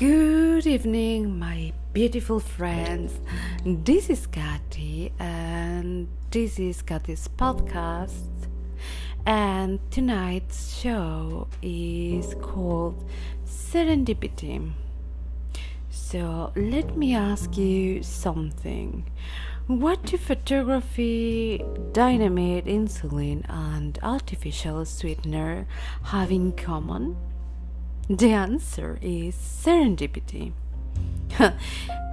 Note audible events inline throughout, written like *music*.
Good evening, my beautiful friends. This is Kati, and this is Kati's podcast. And tonight's show is called Serendipity. So, let me ask you something. What do photography, dynamite, insulin, and artificial sweetener have in common? The answer is serendipity. *laughs*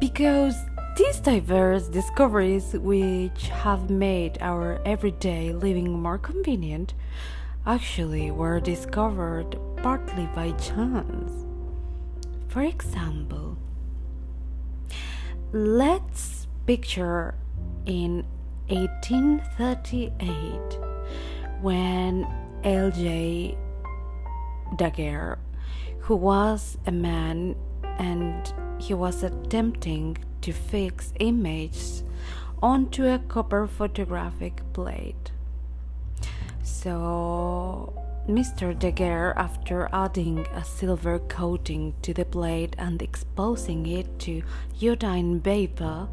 because these diverse discoveries, which have made our everyday living more convenient, actually were discovered partly by chance. For example, let's picture in 1838 when L.J. Daguerre who was a man and he was attempting to fix images onto a copper photographic plate. So, Mr. Daguerre, after adding a silver coating to the plate and exposing it to iodine vapor,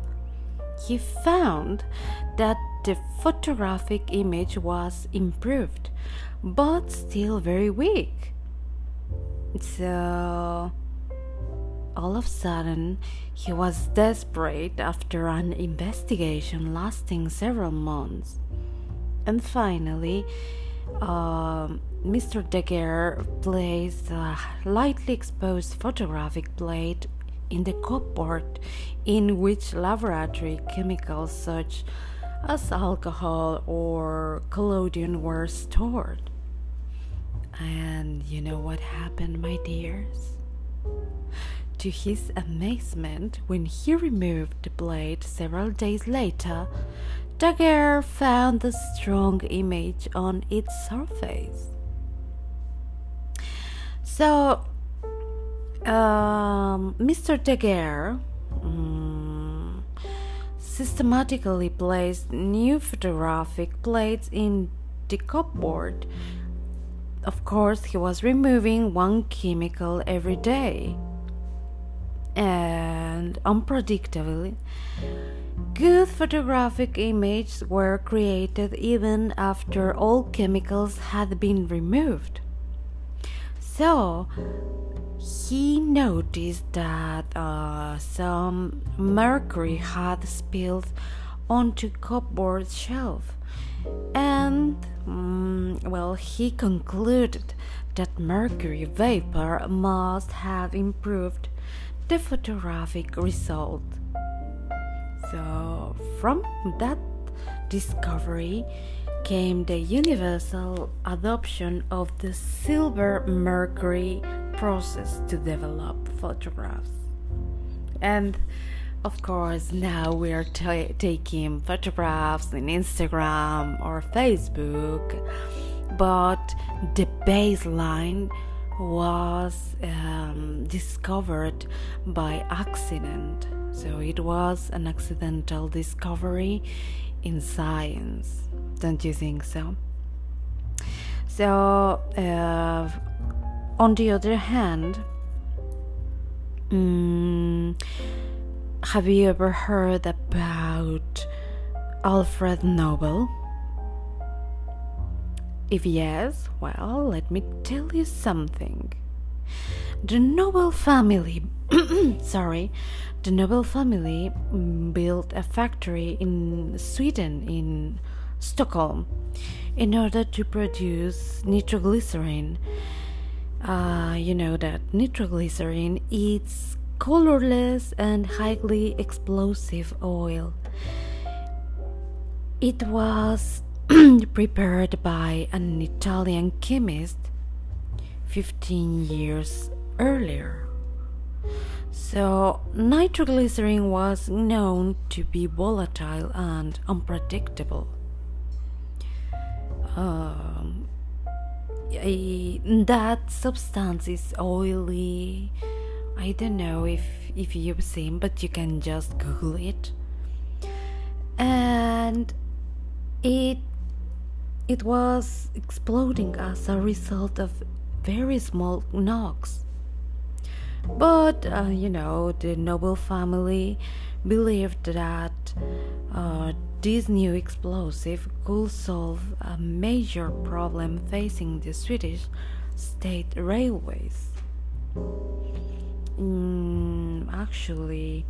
he found that the photographic image was improved, but still very weak. So, all of a sudden, he was desperate after an investigation lasting several months. And finally, uh, Mr. Daguerre placed a lightly exposed photographic plate in the cupboard in which laboratory chemicals such as alcohol or collodion were stored. And you know what happened, my dears? To his amazement, when he removed the blade several days later, Daguerre found a strong image on its surface. So, um, Mr. Daguerre um, systematically placed new photographic plates in the cupboard of course, he was removing one chemical every day. And unpredictably, good photographic images were created even after all chemicals had been removed. So, he noticed that uh, some mercury had spilled onto cupboard shelf and mm, well he concluded that mercury vapor must have improved the photographic result. So from that discovery came the universal adoption of the silver mercury process to develop photographs. And of course, now we are t- taking photographs in Instagram or Facebook, but the baseline was um, discovered by accident. So it was an accidental discovery in science. Don't you think so? So, uh, on the other hand, um, have you ever heard about Alfred Nobel? If yes, well, let me tell you something. The Nobel family, *clears throat* sorry, the Nobel family built a factory in Sweden, in Stockholm, in order to produce nitroglycerin. Uh, you know that nitroglycerin is colorless and highly explosive oil. It was *clears throat* prepared by an Italian chemist 15 years earlier. So, nitroglycerin was known to be volatile and unpredictable. Um, that substance is oily I don't know if if you've seen, but you can just Google it. And it it was exploding as a result of very small knocks. But, uh, you know, the Nobel family believed that uh, this new explosive could solve a major problem facing the Swedish state railways. Mm, actually,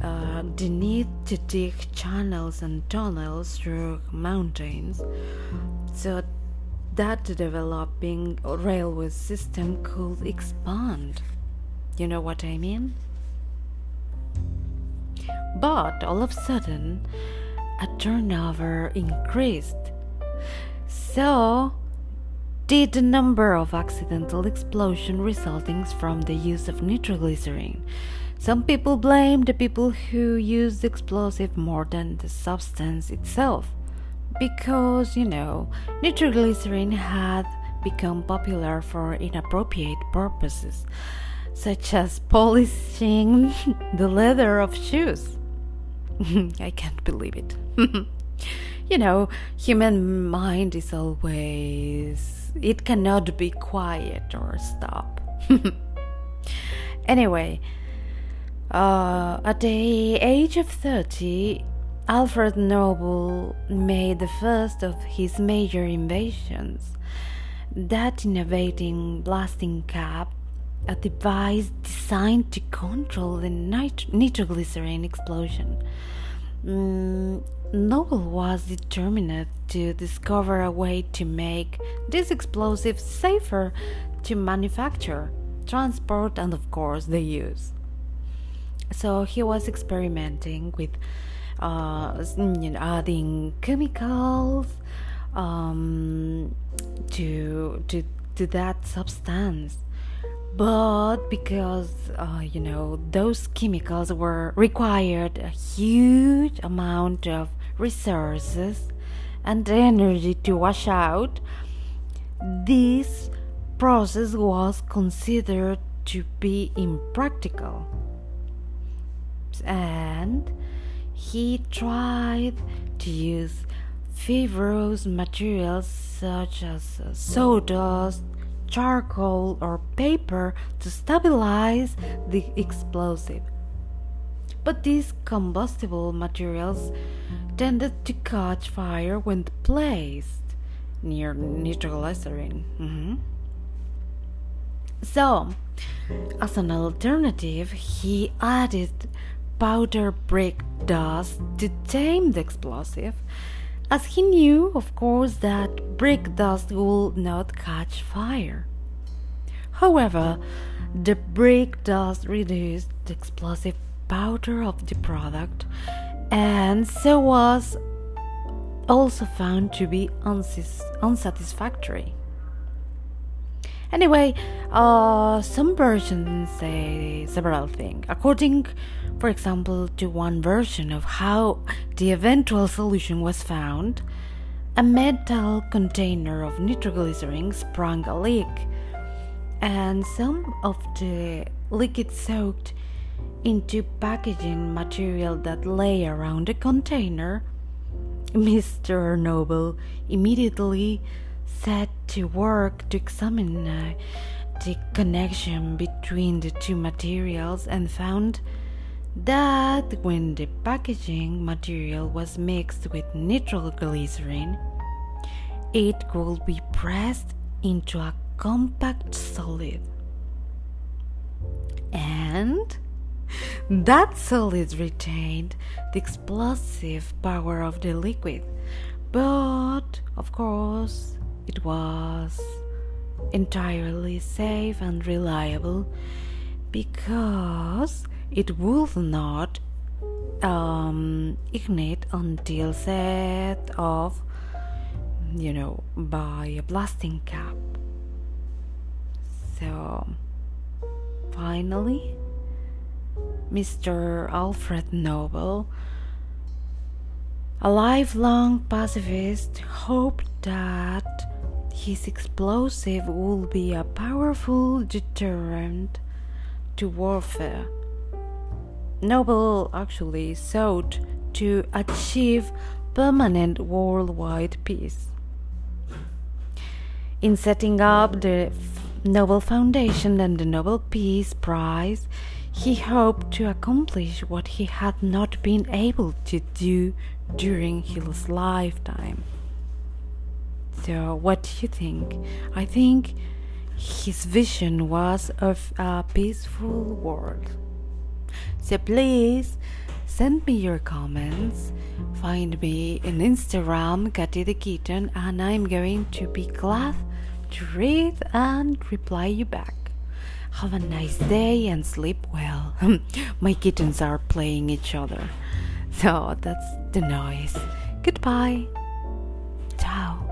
uh, the need to dig channels and tunnels through mountains so that developing railway system could expand. You know what I mean? But all of a sudden, a turnover increased. So did the number of accidental explosions resulting from the use of nitroglycerin. Some people blame the people who used the explosive more than the substance itself because, you know, nitroglycerin had become popular for inappropriate purposes, such as polishing *laughs* the leather of shoes. *laughs* I can't believe it. *laughs* you know, human mind is always it cannot be quiet or stop. *laughs* anyway, uh, at the age of 30, Alfred Nobel made the first of his major inventions, that innovating blasting cap, a device designed to control the nit- nitroglycerin explosion. Mm, Nobel was determined to discover a way to make this explosive safer to manufacture, transport, and of course, the use. So he was experimenting with uh, adding chemicals um, to to to that substance but because uh, you know those chemicals were required a huge amount of resources and energy to wash out this process was considered to be impractical and he tried to use fibrous materials such as sawdust, charcoal, or paper to stabilize the explosive. But these combustible materials tended to catch fire when placed near nitroglycerin. Mm-hmm. So, as an alternative, he added powder brick dust to tame the explosive, as he knew, of course, that brick dust would not catch fire. However, the brick dust reduced the explosive powder of the product and so was also found to be unsatisfactory. Anyway, uh, some versions say several things. According, for example, to one version of how the eventual solution was found, a metal container of nitroglycerin sprang a leak, and some of the liquid soaked into packaging material that lay around the container. Mr. Nobel immediately set to work to examine uh, the connection between the two materials and found that when the packaging material was mixed with nitroglycerin, it could be pressed into a compact solid. And that solid retained the explosive power of the liquid. But, of course, it was entirely safe and reliable because it would not um, ignite until set off, you know, by a blasting cap. So, finally, Mr. Alfred Nobel, a lifelong pacifist, hoped that his explosive would be a powerful deterrent to warfare. Nobel actually sought to achieve permanent worldwide peace. In setting up the Nobel Foundation and the Nobel Peace Prize, he hoped to accomplish what he had not been able to do during his lifetime. So, what do you think? I think his vision was of a peaceful world. So, please send me your comments. Find me on Instagram, Katy the Kitten, and I'm going to be glad to read and reply you back. Have a nice day and sleep well. *laughs* My kittens are playing each other. So that's the noise. Goodbye. Ciao.